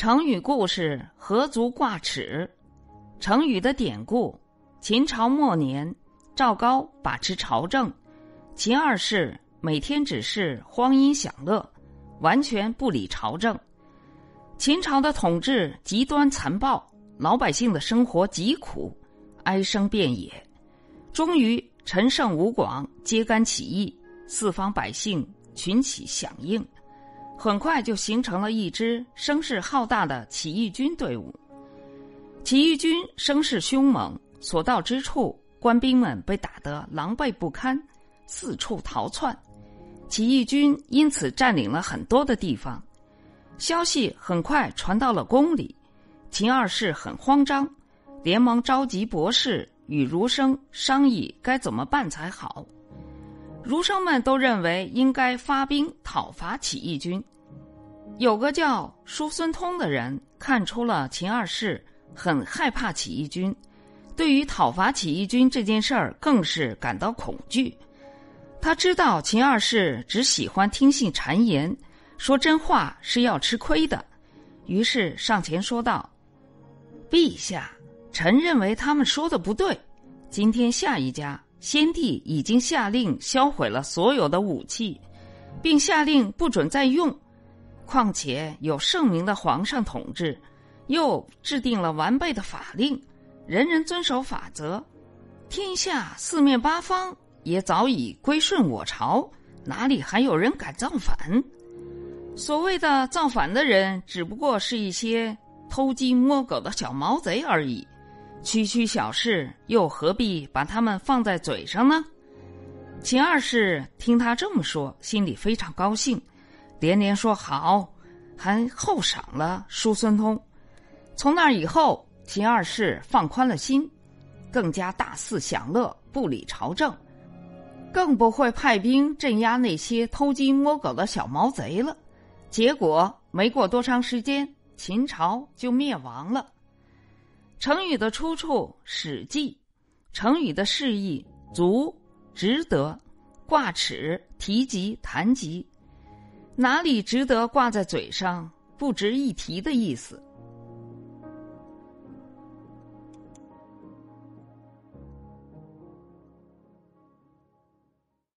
成语故事“何足挂齿”。成语的典故：秦朝末年，赵高把持朝政，秦二世每天只是荒淫享乐，完全不理朝政。秦朝的统治极端残暴，老百姓的生活极苦，哀声遍野。终于，陈胜吴广揭竿起义，四方百姓群起响应。很快就形成了一支声势浩大的起义军队伍。起义军声势凶猛，所到之处，官兵们被打得狼狈不堪，四处逃窜。起义军因此占领了很多的地方。消息很快传到了宫里，秦二世很慌张，连忙召集博士与儒生商议该怎么办才好。儒生们都认为应该发兵讨伐起义军。有个叫叔孙通的人看出了秦二世很害怕起义军，对于讨伐起义军这件事儿更是感到恐惧。他知道秦二世只喜欢听信谗言，说真话是要吃亏的，于是上前说道：“陛下，臣认为他们说的不对。今天下一家。”先帝已经下令销毁了所有的武器，并下令不准再用。况且有圣明的皇上统治，又制定了完备的法令，人人遵守法则，天下四面八方也早已归顺我朝，哪里还有人敢造反？所谓的造反的人，只不过是一些偷鸡摸狗的小毛贼而已。区区小事，又何必把他们放在嘴上呢？秦二世听他这么说，心里非常高兴，连连说好，还厚赏了叔孙通。从那以后，秦二世放宽了心，更加大肆享乐，不理朝政，更不会派兵镇压那些偷鸡摸狗的小毛贼了。结果没过多长时间，秦朝就灭亡了。成语的出处《史记》，成语的释义“足”“值得”“挂齿”“提及”“谈及”，哪里值得挂在嘴上，不值一提的意思。